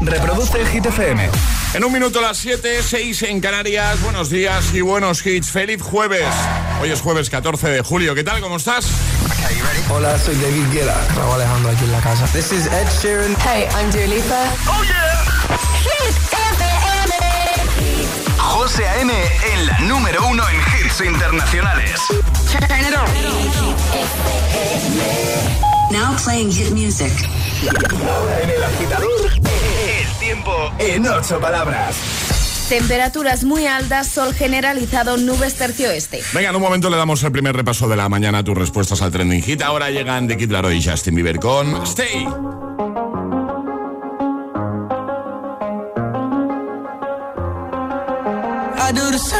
Reproduce el Hit FM. En un minuto las 7, 6 en Canarias. Buenos días y buenos hits. Feliz jueves. Hoy es jueves 14 de julio. ¿Qué tal? ¿Cómo estás? Hola, soy David Guetta. Raúl Alejandro aquí en la casa. This is Ed Sheeran. Hey, I'm Dua Lipa. ¡Oh, yeah! Hit FM. José A.M. en la número uno en hits internacionales. Turn it on. Now playing hit music. Ahora en el agitador, tiempo en ocho palabras. Temperaturas muy altas, sol generalizado, nubes tercio-este. Venga, en un momento le damos el primer repaso de la mañana a tus respuestas al trending hit. Ahora llegan de Kid Laroi y Justin Bieber con Stay. I do the same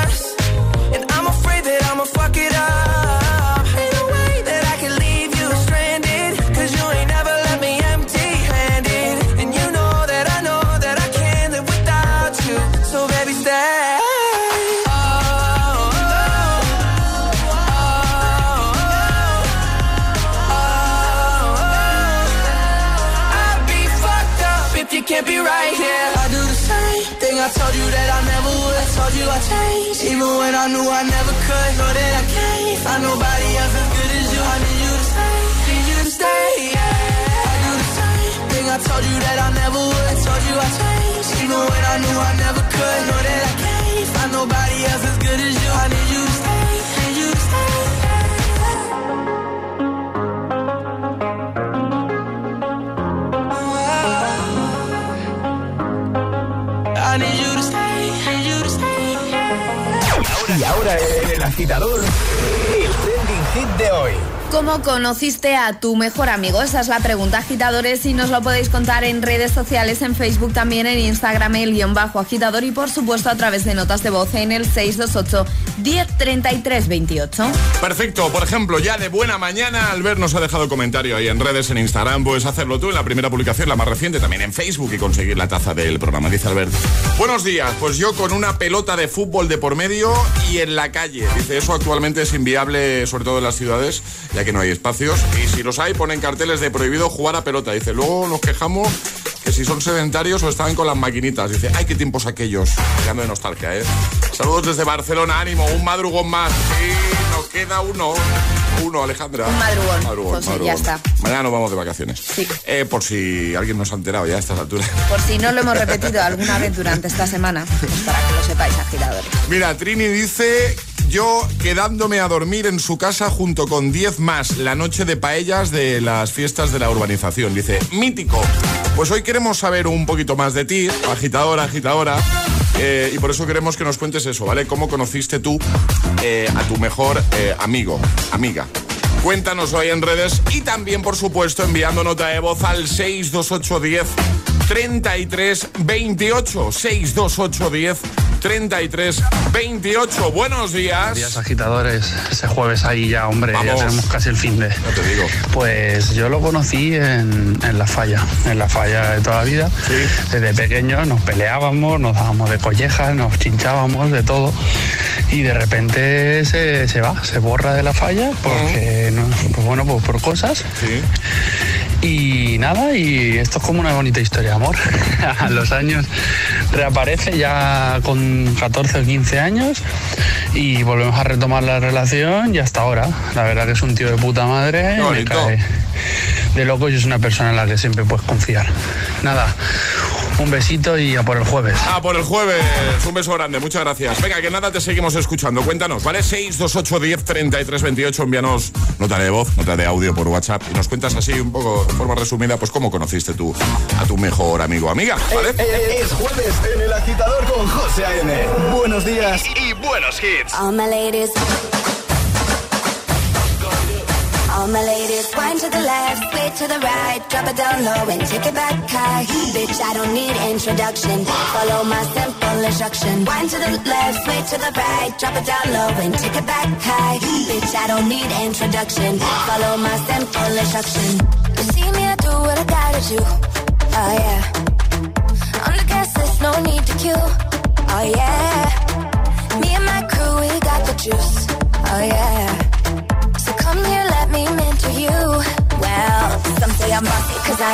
Nobody else good as you. Stay, you stay. I you I. I you. Y ahora el agitador, ¿Cómo conociste a tu mejor amigo? Esa es la pregunta, agitadores, y nos lo podéis contar en redes sociales, en Facebook, también en Instagram, el guion bajo agitador y por supuesto a través de notas de voz en el 628 1033 28. Perfecto, por ejemplo, ya de buena mañana, Albert nos ha dejado comentario ahí en redes, en Instagram, puedes hacerlo tú en la primera publicación, la más reciente, también en Facebook y conseguir la taza del programa. Dice Albert, buenos días, pues yo con una pelota de fútbol de por medio y en la calle. Dice, eso actualmente es inviable, sobre todo en las ciudades, que no hay espacios. Y si los hay, ponen carteles de prohibido jugar a pelota. Dice, luego nos quejamos que si son sedentarios o están con las maquinitas. Dice, ay, qué tiempos aquellos. Llegando de nostalgia, ¿eh? Saludos desde Barcelona, ánimo, un madrugón más. Sí, nos queda uno. Uno, Alejandra. Un madrugón. Pues sí, ya está. Mañana nos vamos de vacaciones. Sí. Eh, por si alguien nos ha enterado ya a estas alturas. Por si no lo hemos repetido alguna vez durante esta semana, pues para que lo sepáis, agitadores. Mira, Trini dice yo quedándome a dormir en su casa junto con 10 más la noche de paellas de las fiestas de la urbanización. Dice, mítico. Pues hoy queremos saber un poquito más de ti, agitadora, agitadora. eh, y por eso queremos que nos cuentes eso, ¿vale? ¿Cómo conociste tú eh, a tu mejor eh, amigo, amiga? Cuéntanos hoy en redes y también, por supuesto, enviando nota de voz al 62810 33 28 62810 33 28. Buenos días. días agitadores, ese jueves ahí ya, hombre, Vamos. ya tenemos casi el fin de. No te digo. Pues yo lo conocí en, en la falla, en la falla de toda la vida. Sí. Desde pequeños nos peleábamos, nos dábamos de collejas, nos chinchábamos, de todo. Y de repente se, se va, se borra de la falla, porque, no- pues bueno, pues por cosas. Sí. Y nada, y esto es como una bonita historia de amor. A los años reaparece ya con 14 o 15 años y volvemos a retomar la relación y hasta ahora. La verdad que es un tío de puta madre, me cae de locos y es una persona en la que siempre puedes confiar. Nada, un besito y a por el jueves. A por el jueves. Un beso grande, muchas gracias. Venga, que nada, te seguimos escuchando. Cuéntanos, ¿vale? 628 10 33 28. Envíanos nota de voz, nota de audio por WhatsApp y nos cuentas así un poco de forma resumida, pues cómo conociste tú a tu mejor amigo o amiga, ¿vale? Eh, eh, Es jueves en el agitador con José A.M. Buenos días y buenos hits. All my ladies. All my ladies, wind to the left, sway to the right, drop it down low and take it back high. Bitch, I don't need introduction. Follow my simple instruction. Wind to the left, sway to the right, drop it down low and take it back high. Bitch, I don't need introduction. Follow my simple instruction. You see me, I do what I gotta do. Oh yeah. On the gas list, no need to queue. Oh yeah. Me and my crew, we got the juice. Oh yeah.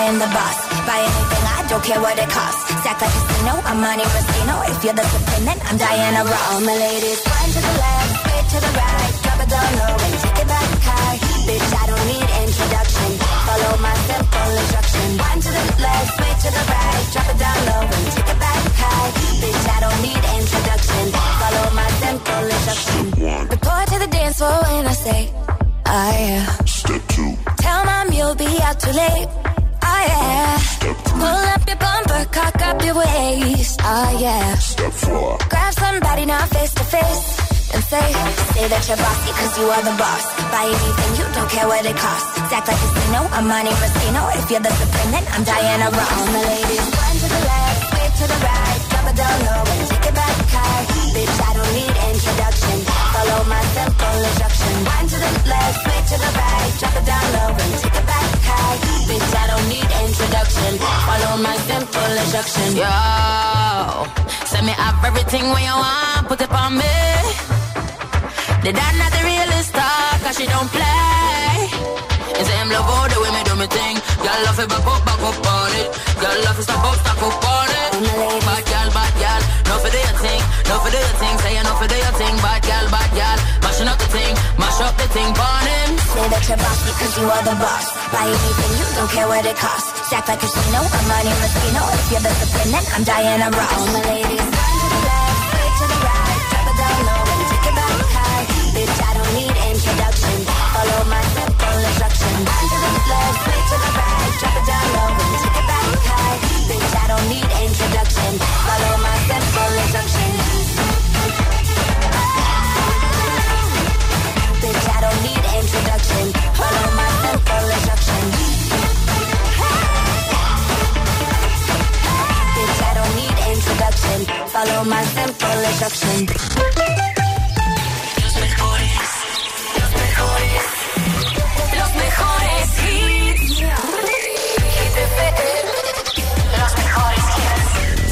I am the boss. Buy anything, I don't care what it costs. Stack like a casino, I'm money Rustino. If you're the supreme, then I'm Diana Ross. All my ladies, one to the left, straight to the right. Drop it down low and take it back high. Bitch, I don't need introduction. Follow my simple instruction. One to the left, straight to the right. Drop it down low and take it back high. Bitch, I don't need introduction. Follow my simple instruction. Report to the dance floor when I say, oh yeah. Step two, Tell mom you'll be out too late. Yeah. Pull up your bumper, cock up your waist. Oh yeah. step four, Grab somebody now face to face and say, say that you're bossy cause you are the boss. Buy anything, you don't care what it costs. Act like a casino, I'm money Rustino. If you're the supreme, then I'm Diana Ross. All my ladies, one to the left, sway to the right, drop it down low and take it back high. Bitch, I don't need introduction. Follow my simple instruction. One to the left, sway to the right, drop it down low and take it back high. Bitch, I don't need introduction. Follow my simple instruction. Yo, send me up everything when you want, put it on me. The dad not the realest star, cause she don't play. It's him love all the way me do me thing. Girl love it back up, back up on it. Girl love it stop up, stop up on it. Bad girl, bad girl, no for your thing, no for do your thing. Say no for do your thing, bad girl, bad girl. Mashing up the thing, mash up the thing, burn him. Say that you're bossy cause you are the boss. Buy anything, you don't care what it costs. Stack like a casino, I'm money Rustino. If you're the supreme, then I'm Diana Ross. All my ladies, one to the left, straight to the right, drop it down low and take it back high. Bitch, I don't need introduction. Follow my simple instruction. One to the left, straight to the right, drop it down low and take it back high. Bitch, I don't need introduction. Follow Instruction. Los mejores, los mejores, los mejores hits. Hit FM. Los mejores hits.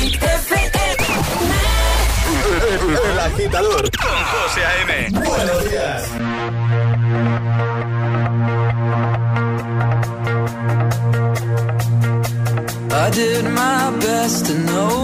Hit FM. El agitador con José A.M. Buenos días. I did my best to the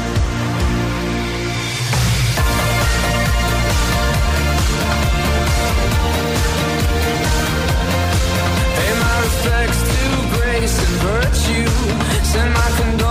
virtue. Send my condolences.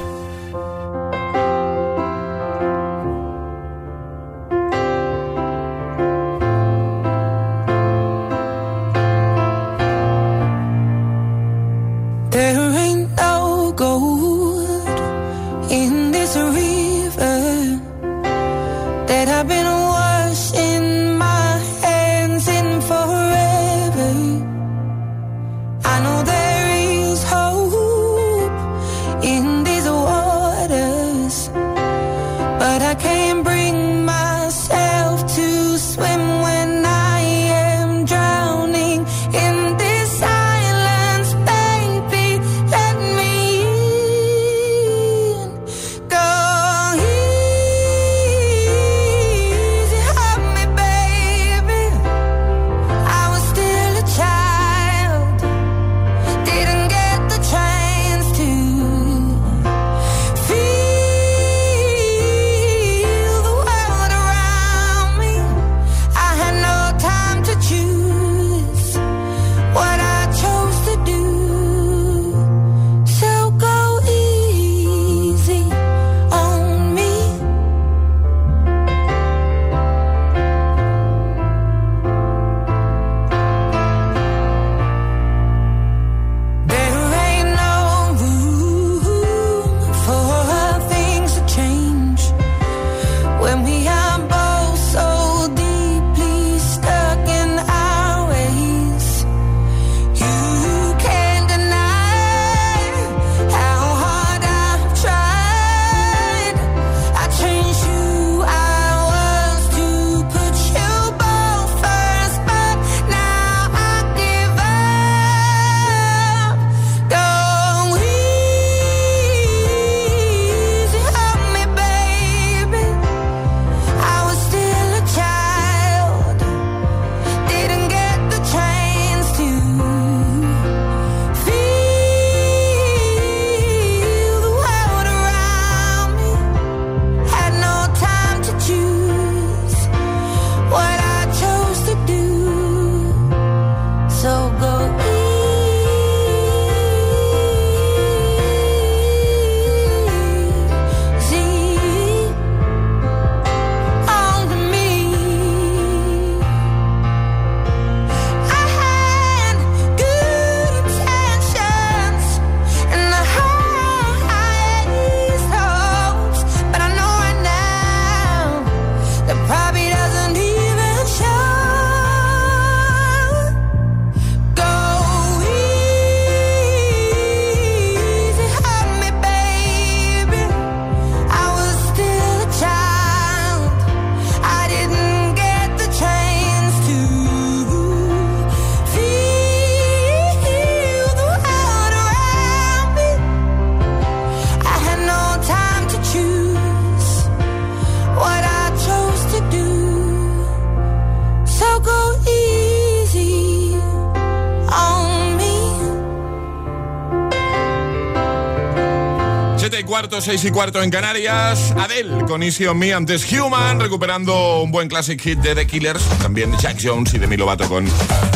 7 y cuarto, 6 y cuarto en Canarias. Adele con Easy on Me antes Human, recuperando un buen classic hit de The Killers. También Jack Jones y Demi Lovato con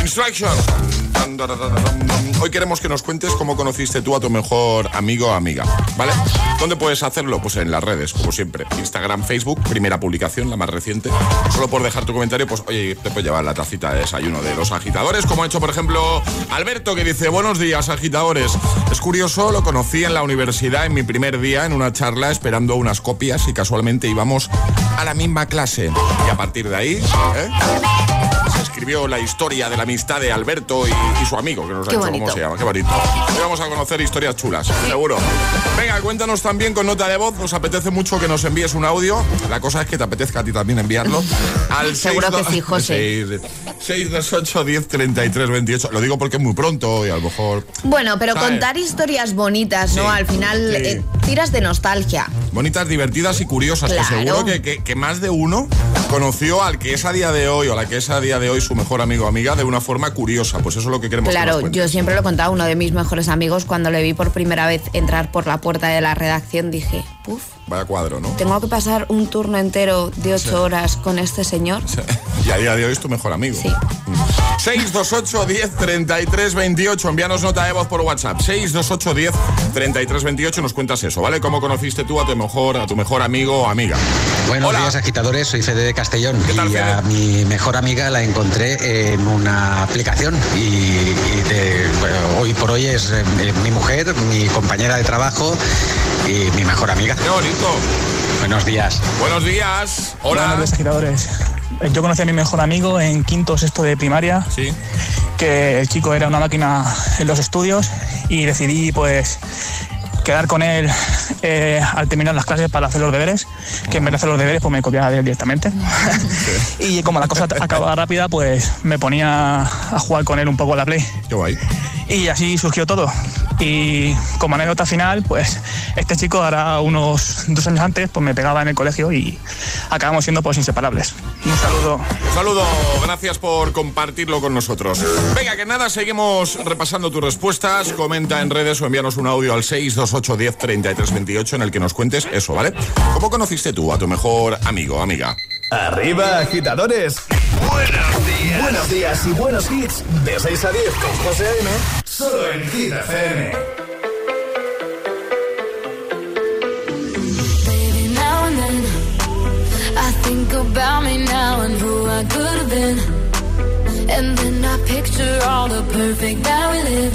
Instructions. Hoy queremos que nos cuentes cómo conociste tú a tu mejor amigo o amiga, ¿vale? ¿Dónde puedes hacerlo? Pues en las redes, como siempre. Instagram, Facebook, primera publicación, la más reciente. Solo por dejar tu comentario, pues oye, te puedes llevar la tacita de desayuno de los agitadores, como ha hecho, por ejemplo, Alberto, que dice, buenos días, agitadores. Es curioso, lo conocí en la universidad en mi primer día en una charla esperando unas copias y casualmente íbamos a la misma clase. Y a partir de ahí, ¿eh? Escribió la historia de la amistad de Alberto y, y su amigo, que nos ha Qué dicho bonito. cómo se llama. Qué bonito. Hoy vamos a conocer historias chulas, seguro. Venga, cuéntanos también con nota de voz. Nos apetece mucho que nos envíes un audio. La cosa es que te apetezca a ti también enviarlo. Al Seguro que sí, José. 628 10 33 28. Lo digo porque es muy pronto y a lo mejor. Bueno, pero ¿Sabes? contar historias bonitas, ¿no? Sí, Al final sí. eh, tiras de nostalgia. Bonitas, divertidas y curiosas. Que Claro. seguro que, que- que más de uno conoció al que es a día de hoy o a la que es a día de hoy su mejor amigo o amiga de una forma curiosa. Pues eso es lo que queremos Claro, yo siempre lo he contado, uno de mis mejores amigos, cuando le vi por primera vez entrar por la puerta de la redacción, dije, puf, Vaya cuadro, ¿no? tengo que pasar un turno entero de ocho horas con este señor. Y a día de hoy es tu mejor amigo. Sí. 628 10 33 28. Envíanos nota de voz por WhatsApp. 628 10 33 28. Nos cuentas eso, ¿vale? ¿Cómo conociste tú a tu mejor, a tu mejor amigo o amiga? Buenos Hola. días agitadores, soy Fede de Castellón ¿Qué tal, y a mi mejor amiga la encontré en una aplicación y, y de- bueno, hoy por hoy es eh, mi mujer, mi compañera de trabajo y mi mejor amiga. Qué bonito. Buenos días. Buenos días. Hola. Buenos días, agitadores. Yo conocí a mi mejor amigo en quinto o sexto de primaria, Sí. que el chico era una máquina en los estudios y decidí pues quedar con él eh, al terminar las clases para hacer los deberes, que en vez de hacer los deberes pues me copiaba de él directamente. y como la cosa acababa rápida pues me ponía a jugar con él un poco a la play. Qué guay. Y así surgió todo. Y como anécdota final, pues este chico ahora unos dos años antes pues me pegaba en el colegio y acabamos siendo pues inseparables. Un saludo. Un saludo, gracias por compartirlo con nosotros. Venga, que nada, seguimos repasando tus respuestas. Comenta en redes o envíanos un audio al 628 10 33 28 en el que nos cuentes eso, ¿vale? ¿Cómo conociste tú a tu mejor amigo o amiga? Arriba, agitadores. Buenos días. Buenos días y buenos hits. De 6 a 10 con José A.M. Solo en Hit FM. Baby, now and then I think about me now and who I could have been. And then I picture all the perfect that we lived.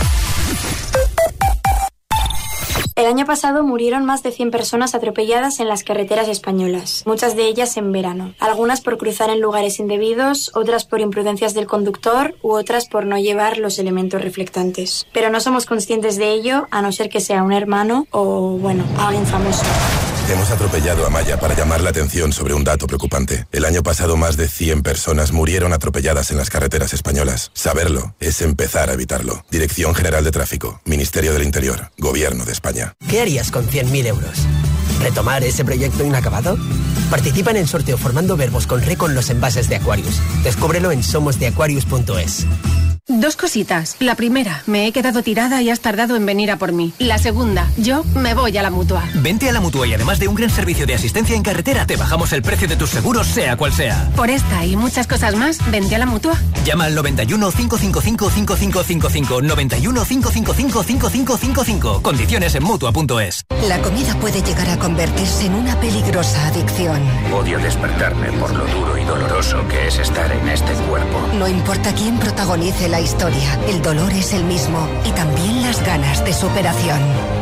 El año pasado murieron más de 100 personas atropelladas en las carreteras españolas, muchas de ellas en verano, algunas por cruzar en lugares indebidos, otras por imprudencias del conductor u otras por no llevar los elementos reflectantes. Pero no somos conscientes de ello a no ser que sea un hermano o, bueno, alguien famoso. Hemos atropellado a Maya para llamar la atención sobre un dato preocupante. El año pasado más de 100 personas murieron atropelladas en las carreteras españolas. Saberlo es empezar a evitarlo. Dirección General de Tráfico, Ministerio del Interior, Gobierno de España. ¿Qué harías con 100.000 euros? ¿Retomar ese proyecto inacabado? Participa en el sorteo formando verbos con re con los envases de Aquarius. Descúbrelo en somosdeaquarius.es. Dos cositas. La primera, me he quedado tirada y has tardado en venir a por mí. La segunda, yo me voy a la mutua. Vente a la mutua y además de un gran servicio de asistencia en carretera, te bajamos el precio de tus seguros, sea cual sea. Por esta y muchas cosas más, vente a la mutua. Llama al 91 555 5555. 91 555 5555. Condiciones en mutua.es. La comida puede llegar a convertirse en una peligrosa adicción. Odio despertarme por lo duro y doloroso que es estar en este cuerpo. No importa quién protagonice la historia, el dolor es el mismo y también las ganas de superación.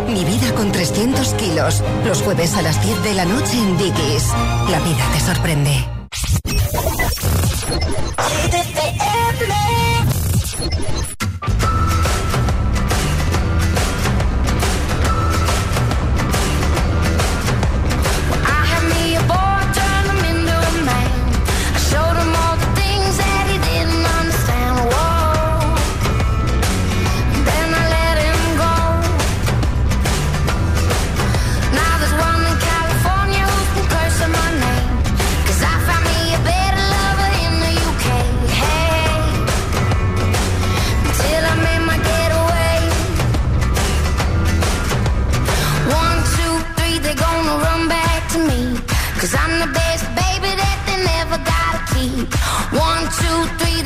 Mi vida con 300 kilos, los jueves a las 10 de la noche en Dickies. La vida te sorprende.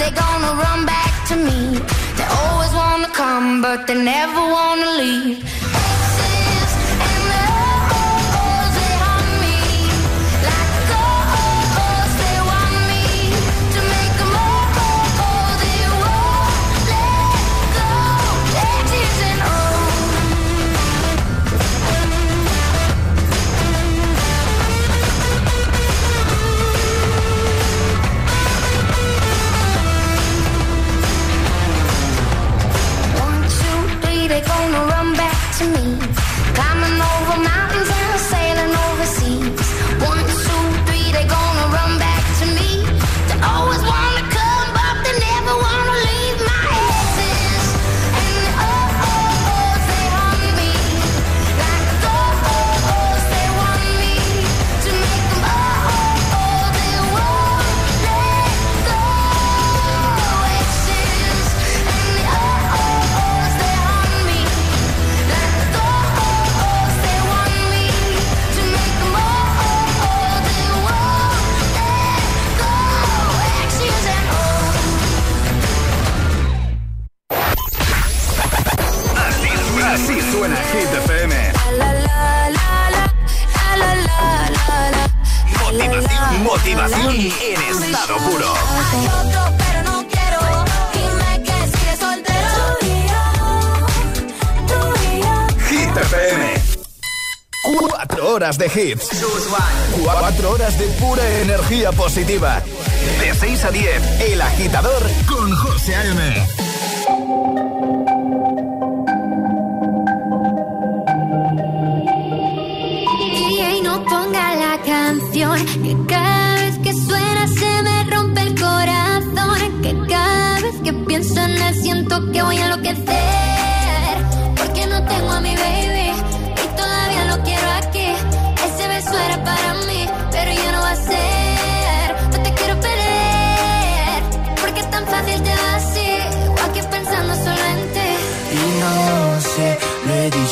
They're gonna run back to me. They always wanna come, but they never wanna leave. De hits. Cuatro horas de pura energía positiva. De 6 a 10, El Agitador con José A.M. DJ no ponga la canción que cada vez que suena se me rompe el corazón que cada vez que pienso en él siento que voy a enloquecer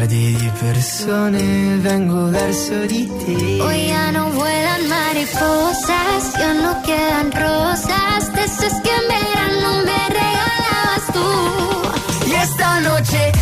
miliardi di persone vengo verso di te. Hoy ya no vuelan mariposas, ya no quedan rosas, de esas que en verano me regalabas tú. Y esta noche,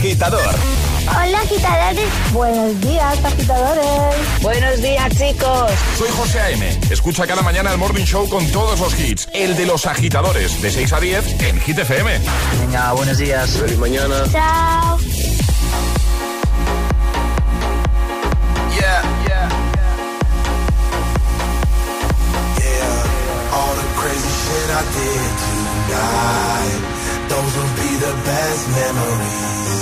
Agitador. Hola agitadores, buenos días agitadores. Buenos días chicos. Soy José A.M. Escucha cada mañana el Morning Show con todos los hits. El de los agitadores, de 6 a 10 en Hit FM. Venga, buenos días. Feliz mañana. Chao. Yeah, yeah. Yeah, all the crazy shit I did tonight. Those will be the best memories.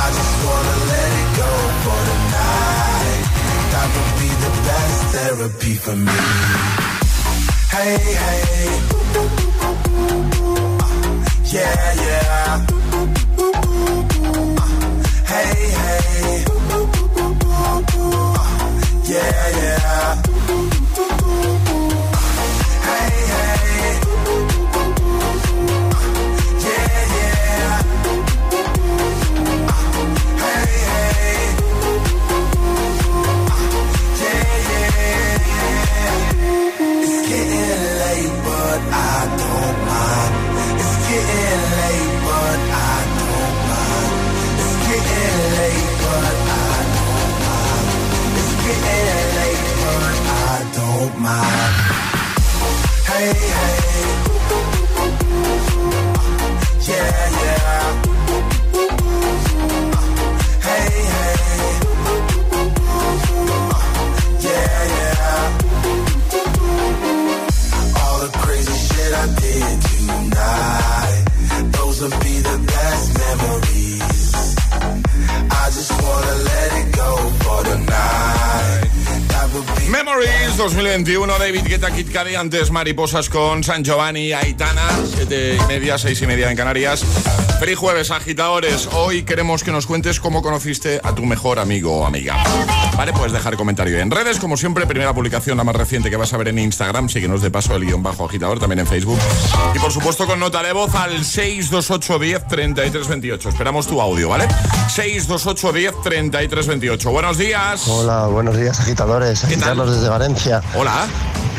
I just wanna let it go for tonight. That would be the best therapy for me. Hey, hey. Uh, yeah, yeah. 2021, David Guetta, Kid Cudi, antes Mariposas con San Giovanni, Aitana, 7 y media, 6 y media en Canarias. Feliz jueves, agitadores. Hoy queremos que nos cuentes cómo conociste a tu mejor amigo o amiga. Vale, puedes dejar comentario en redes, como siempre, primera publicación, la más reciente que vas a ver en Instagram, síguenos de paso el guion bajo agitador, también en Facebook. Y por supuesto con nota de voz al 628 10 33 28. Esperamos tu audio, ¿vale? 628 10 33 28. Buenos días. Hola, buenos días, agitadores. Carlos desde Valencia. Hola.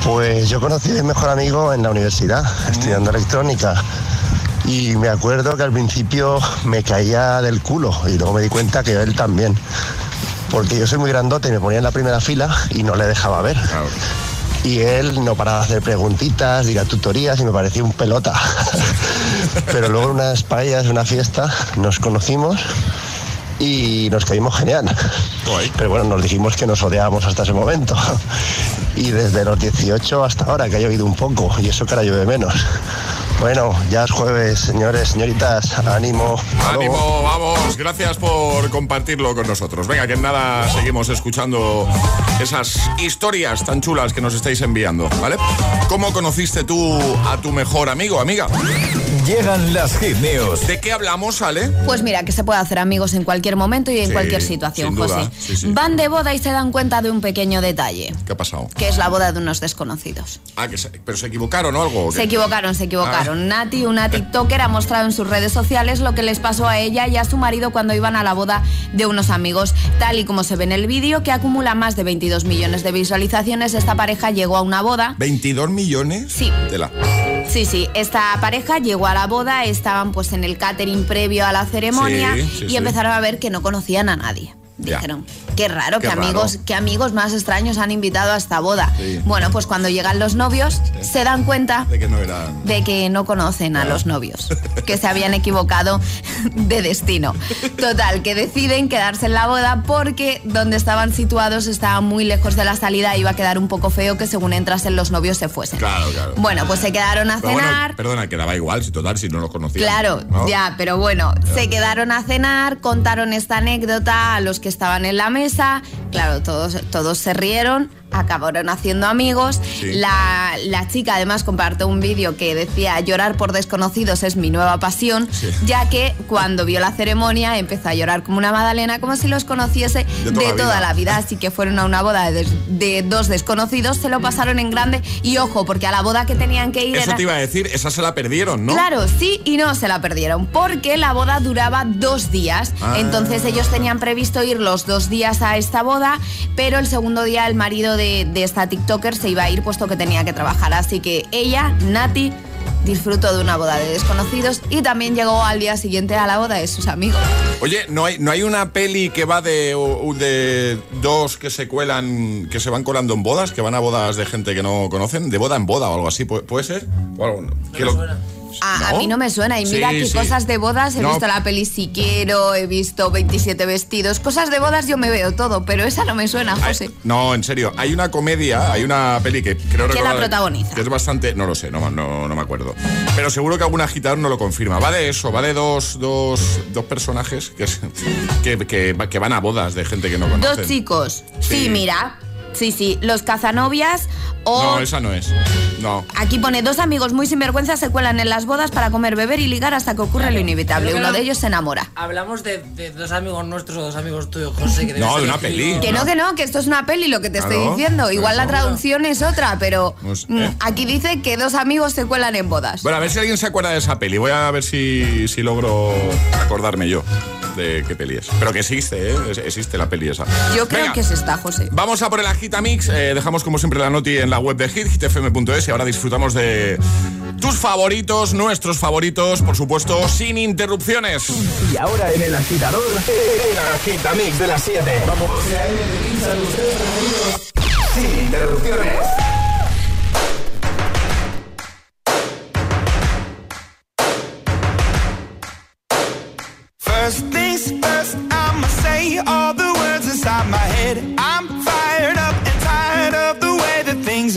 Pues yo conocí a mi mejor amigo en la universidad, estudiando electrónica. Y me acuerdo que al principio me caía del culo y luego me di cuenta que él también. Porque yo soy muy grandote y me ponía en la primera fila y no le dejaba ver. Y él no paraba de hacer preguntitas, de ir a tutorías y me parecía un pelota. Pero luego en unas paellas, en una fiesta, nos conocimos y nos caímos genial. Pero bueno, nos dijimos que nos odiábamos hasta ese momento. Y desde los 18 hasta ahora, que ha llovido un poco, y eso que ahora llueve menos. Bueno, ya es jueves, señores, señoritas, ánimo. Ánimo, vamos, gracias por compartirlo con nosotros. Venga, que en nada seguimos escuchando esas historias tan chulas que nos estáis enviando, ¿vale? ¿Cómo conociste tú a tu mejor amigo, amiga? Llegan las hit news. ¿De qué hablamos, Ale? Pues mira, que se puede hacer amigos en cualquier momento y en Sí, cualquier situación, José. sí, sí. Van de boda y se dan cuenta de un pequeño detalle, ¿Qué ha pasado? que es la boda de unos desconocidos. Ah, que se, pero se equivocaron o algo. ¿o? Se equivocaron, se equivocaron. Ah. Nati, una TikToker, ha mostrado en sus redes sociales lo que les pasó a ella y a su marido cuando iban a la boda de unos amigos. Tal y como se ve en el vídeo, que acumula más de 22 millones de visualizaciones, esta pareja llegó a una boda. ¿22 millones? Sí. Tela. Sí, sí, esta pareja llegó a la boda, estaban pues en el catering previo a la ceremonia Sí, sí, y empezaron a ver que no conocían a nadie. Ya. Dijeron, qué raro, Qué que raro. amigos, amigos más extraños han invitado a esta boda. Sí. Bueno, pues cuando llegan los novios, se dan cuenta De que no era. de que no conocen a los novios, que se habían equivocado de destino. Total, que deciden quedarse en la boda porque donde estaban situados estaba muy lejos de la salida y iba a quedar un poco feo que según entrasen los novios se fuesen. Claro, claro. Bueno, pues se quedaron a Pero bueno, cenar. perdona, quedaba igual, si total, si no los conocía. Claro, ¿no? ya, pero bueno, se quedaron a cenar, contaron esta anécdota a los que estaban en la mesa. Claro, todos, todos se rieron, acabaron haciendo amigos. Sí. La, la chica además compartió un vídeo que decía llorar por desconocidos es mi nueva pasión, Sí. ya que cuando vio la ceremonia empezó a llorar como una magdalena, como si los conociese de toda toda, la vida. la vida. Así que fueron a una boda de, de dos desconocidos, se lo pasaron en grande y ojo, porque a la boda que tenían que ir Eso era... te iba a decir, esa se la perdieron, ¿no? Claro, sí y no se la perdieron, porque la boda duraba dos días. Ah. Entonces ellos tenían previsto ir los dos días a esta boda, pero el segundo día el marido de, de esta TikToker se iba a ir puesto que tenía que trabajar. Así que ella, Nati, disfrutó de una boda de desconocidos y también llegó al día siguiente a la boda de sus amigos. Oye, ¿no hay, ¿no hay una peli que va de, de dos que se cuelan, que se van colando en bodas, que van a bodas de gente que no conocen? De boda en boda o algo así, ¿puede, puede ser? O algo- que lo- A, a mí no me suena. Y Sí, mira que sí. cosas de bodas, he No. visto la peli Si Quiero, he visto 27 vestidos. Cosas de bodas yo me veo todo, pero esa no me suena, José. No, en serio, hay una comedia, hay una peli que creo ¿Quién la protagoniza? Que es bastante, no lo sé, no, no, no me acuerdo. Pero seguro que algún agitador no lo confirma. Va de eso, va de dos, dos, dos personajes que, que, que, que van a bodas de gente que no conocen. Dos chicos. Sí. Sí. mira. Sí, sí. Los cazanovias o... No, esa no es. No. Aquí pone dos amigos muy sinvergüenza se cuelan en las bodas para comer, beber y ligar hasta que ocurre lo inevitable. Uno no- de ellos se enamora. Hablamos de, de dos amigos nuestros o dos amigos tuyos, José. Que No, de una el peli. Que no, que no, que esto es una peli, lo que te estoy Claro, diciendo. Igual la traducción es otra, pero Pues, mm, ¿eh? aquí dice que dos amigos se cuelan en bodas. Bueno, a ver si alguien se acuerda de esa peli. Voy a ver si, si logro acordarme yo de qué peli es. Pero que existe, ¿eh? Existe la peli esa. Yo creo Venga. que es esta, José. Vamos a por el Agitamix. Eh, dejamos como siempre la noti en la web de Hit, hitfm.es y ahora disfrutamos de tus favoritos, nuestros favoritos, por supuesto, sin interrupciones. Y ahora en el agitador, el agitamix de las 7. Vamos. Sin interrupciones. First,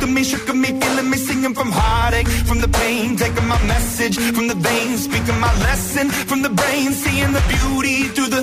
to me, shook me, feeling me, singing from heartache, from the pain, taking my message from the veins, speaking my lesson from the brain, seeing the beauty through the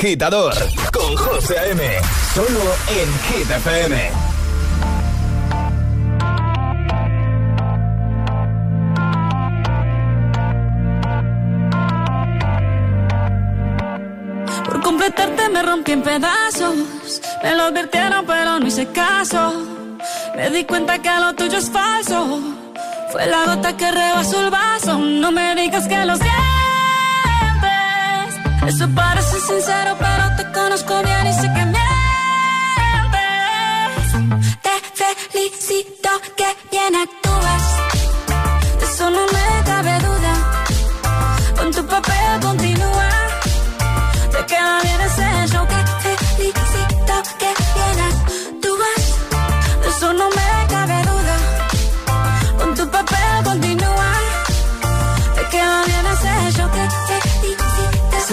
Agitador con José A.M. Solo en Hit FM. Por completarte me rompí en pedazos. Me lo advirtieron, pero no hice caso. Me di cuenta que lo tuyo es falso. Fue la gota que rebasó el vaso. No me digas que lo sientes. Eso parece sincero, pero te conozco bien y sé que mientes. Te felicito que bien actúas.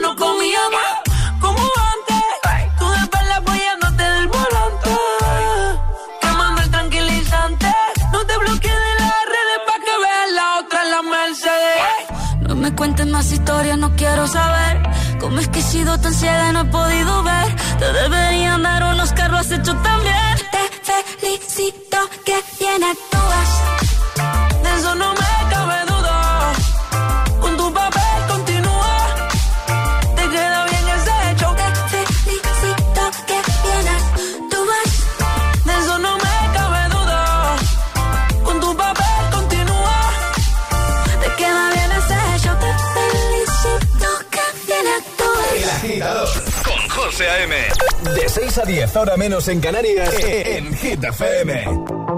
no comíamos. Como antes, tú de la apoyándote del volante. Quemando el tranquilizante. No te bloquees de las redes para que veas la otra en la Mercedes. quiero saber cómo es que he sido tan ciega y no he podido ver. Te deberían dar unos carros hechos también. Te felicito que bien actúas. Agitador con José A.M. De 6 a 10, ahora menos en Canarias, en Hit FM.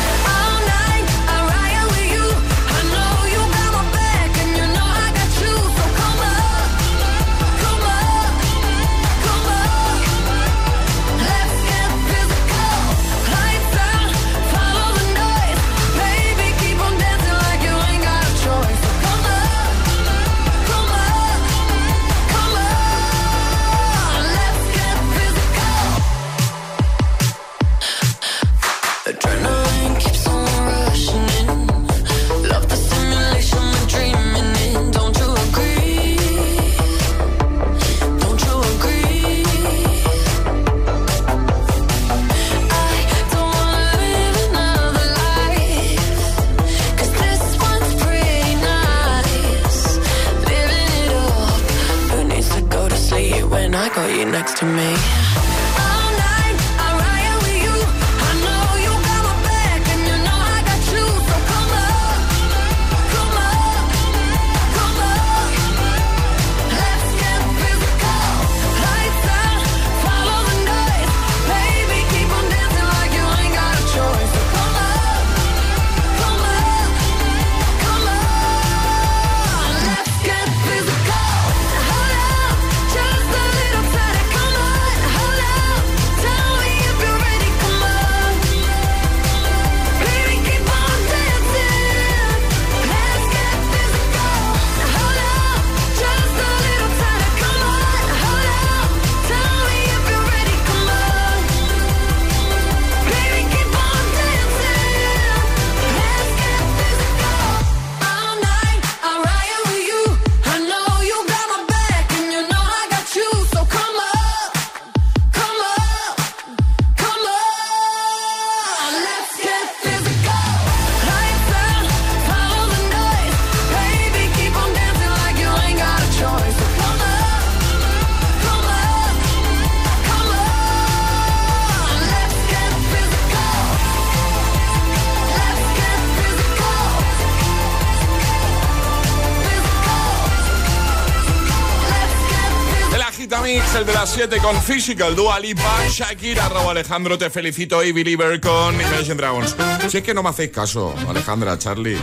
7 con Physical, Dua Lipa, Shakira, Raúl Alejandro, te felicito y Believer con Imagine Dragons. Si es que no me hacéis caso, Alejandra, Charlie.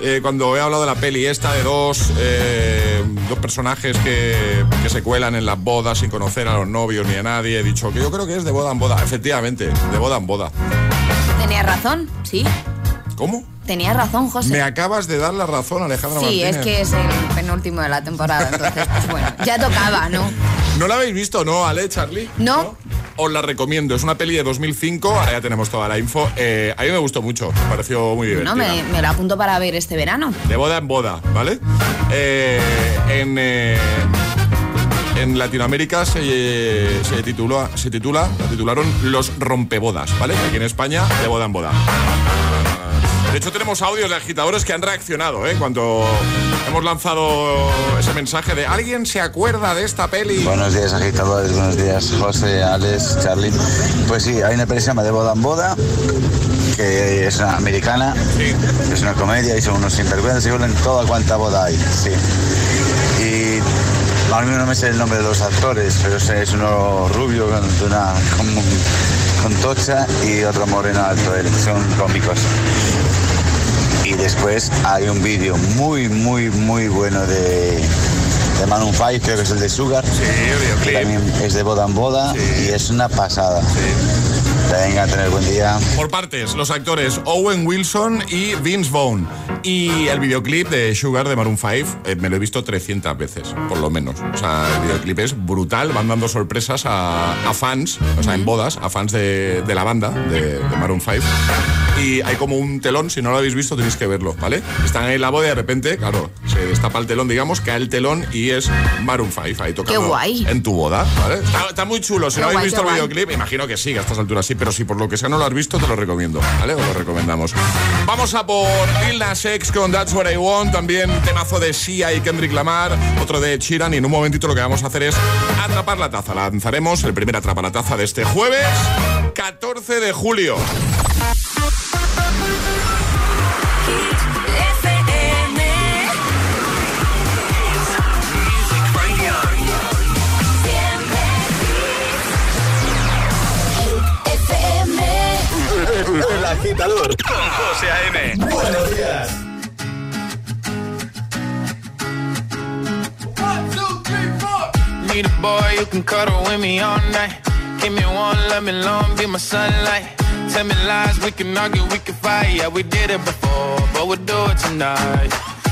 Eh, cuando he hablado de la peli esta de dos, eh, dos personajes que, que se cuelan en las bodas sin conocer a los novios ni a nadie, he dicho que yo creo que es de boda en boda. Efectivamente, de boda en boda. Tenías razón, sí. ¿Cómo? Tenías razón, José. Me acabas de dar la razón, Alejandra Sí, Martínez. es que es el penúltimo de la temporada, entonces, pues bueno, ya tocaba, ¿no? ¿No la habéis visto, no, Ale, Charlie? No. Os la recomiendo, es una peli de 2005, ahora ya tenemos toda la info. Eh, a mí me gustó mucho, me pareció muy divertida. No, me, me lo apunto para ver este verano. De boda en boda, ¿vale? Eh, en, eh, en Latinoamérica se, se, tituló, se titula, la titularon Los rompebodas, ¿vale? Aquí en España, de boda en boda. De hecho, tenemos audios de agitadores que han reaccionado, ¿eh? Cuando hemos lanzado ese mensaje de ¿Alguien se acuerda de esta peli? Buenos días agitadores, buenos días José, Alex, Charlie. Pues sí, hay una peli que se llama De Boda en Boda, que es una americana, es una comedia y son unos sinvergüenzas y vuelven toda cuanta boda hay, sí. Y A mí no me sé el nombre de los actores, pero sé, es uno rubio con, una, con, con tocha y otro moreno alto. Él. Son cómicos. Y después hay un vídeo muy, muy, muy bueno de, de Maroon 5, creo que es el de Sugar. Sí, videoclip. también es de boda en boda y es una pasada. Venga, tener buen día. Por partes, los actores Owen Wilson y Vince Vaughn. Y el videoclip de Sugar de Maroon 5 eh, me lo he visto 300 veces, por lo menos. O sea, el videoclip es brutal, van dando sorpresas a, a fans, o sea, en bodas, a fans de, de la banda de, de Maroon 5. Y hay como un telón, si no lo habéis visto tenéis que verlo, ¿vale? Están ahí en la boda y de repente, claro, se destapa el telón, digamos, cae el telón y es Maroon 5 ahí tocando Qué guay. en tu boda, ¿vale? Está, está muy chulo, si Qué no habéis visto el guay. videoclip, imagino que sí, a estas alturas sí, pero si por lo que sea no lo has visto, te lo recomiendo, ¿vale? Os lo recomendamos. Vamos a por Lil Nas X con That's What I Want, también temazo de Sia y Kendrick Lamar, otro de Chiran, y en un momentito lo que vamos a hacer es atrapar la taza. Lanzaremos el primer atrapa la taza de este jueves, 14 de julio. Agitador con José A.M. Buenos días. Need a boy who can cuddle with me all night. Give me one, let me long, be my sunlight. Tell me lies, we can argue, we can fight. Yeah, we did it before, but we'll do it tonight.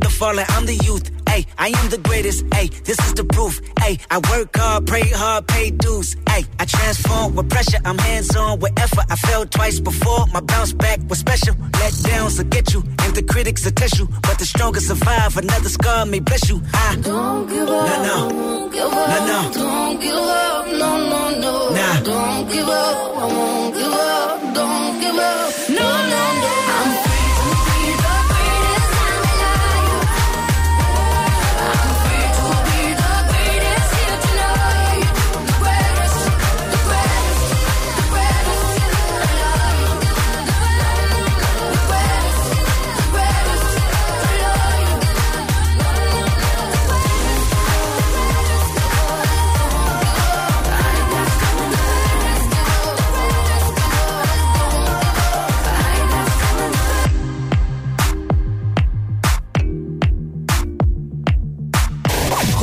The falling, I'm the youth. Ay, I am the greatest. Ay, this is the proof. Ay, I work hard, pray hard, pay dues. Ay, I transform with pressure. I'm hands on with effort. I fell twice before. My bounce back was special. Let downs will get you, and the critics will test you. But the strongest survive. Another scar may bless you. I don't give up. No, no. Don't give up. No, no. Don't give up. No, no, no. Nah. Don't give up. I won't give up. Don't give up.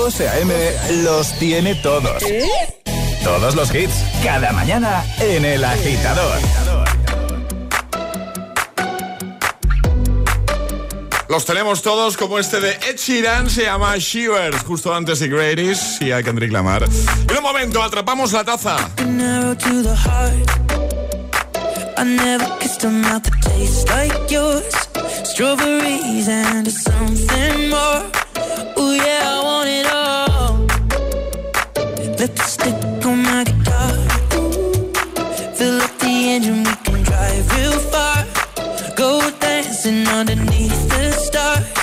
José A.M. los tiene todos. Todos los hits, cada mañana en El Agitador. Los tenemos todos como este de Ed Sheeran, se llama Shivers, justo antes de Greatest y hay que reclamar. En un momento, atrapamos la taza. I never kissed a mouth that tastes like yours. Strawberries and something more. Ooh, yeah stick on my guitar. Fill up the engine, we can drive real far. Go dancing underneath the stars.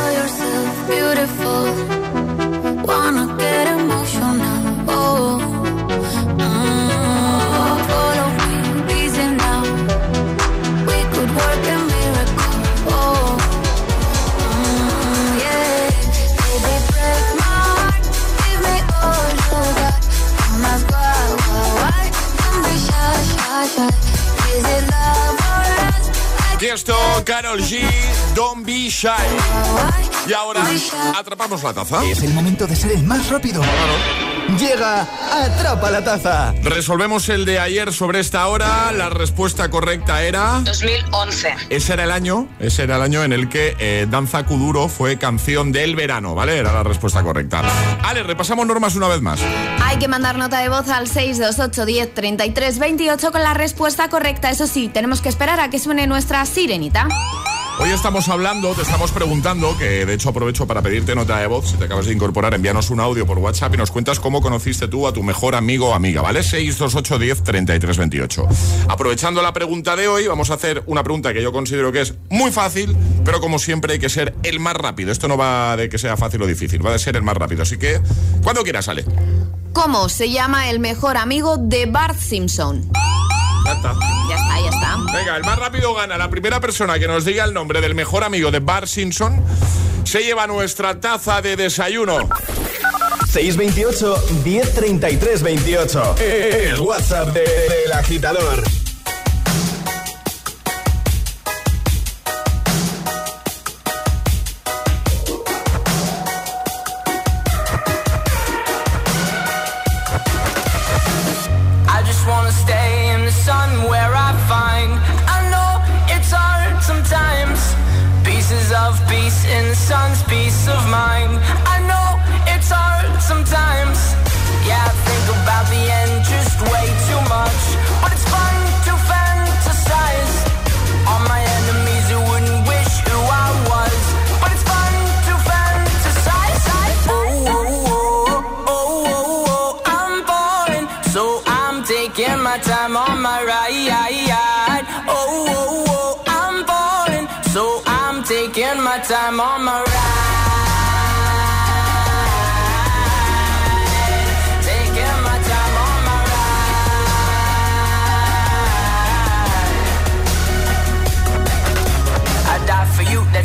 Carol G, Don't Be Shy. Y ahora atrapamos la taza. Es el momento de ser el más rápido. Llega Atrapa la Taza. Resolvemos el de ayer sobre esta hora. La respuesta correcta era... 2011. Ese era el año, ese era el año en el que eh, Danza Kuduro fue canción del verano, ¿vale? Era la respuesta correcta. Ale, repasamos normas una vez más. Hay que mandar nota de voz al 628 10 33 28 con la respuesta correcta. Eso sí, tenemos que esperar a que suene nuestra sirenita. Hoy estamos hablando, te estamos preguntando, que de hecho aprovecho para pedirte nota de voz, si te acabas de incorporar, envíanos un audio por WhatsApp y nos cuentas cómo conociste tú a tu mejor amigo o amiga, ¿vale? 628 10 33 28. Aprovechando la pregunta de hoy, vamos a hacer una pregunta que yo considero que es muy fácil, pero como siempre hay que ser el más rápido. Esto no va de que sea fácil o difícil, va de ser el más rápido. Así que, cuando quieras, sale. ¿Cómo se llama el mejor amigo de Bart Simpson? Ya está. Ya está, ya está. Venga, el más rápido gana. La primera persona que nos diga el nombre del mejor amigo de Bart Simpson se lleva nuestra taza de desayuno. 628 1033 28. El WhatsApp de- del agitador.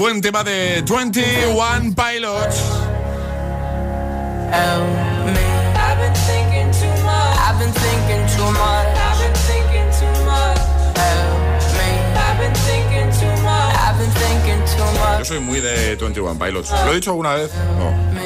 buen tema de 21 Pilots. Yo soy muy de 21 Pilots. ¿Lo he dicho alguna vez? No.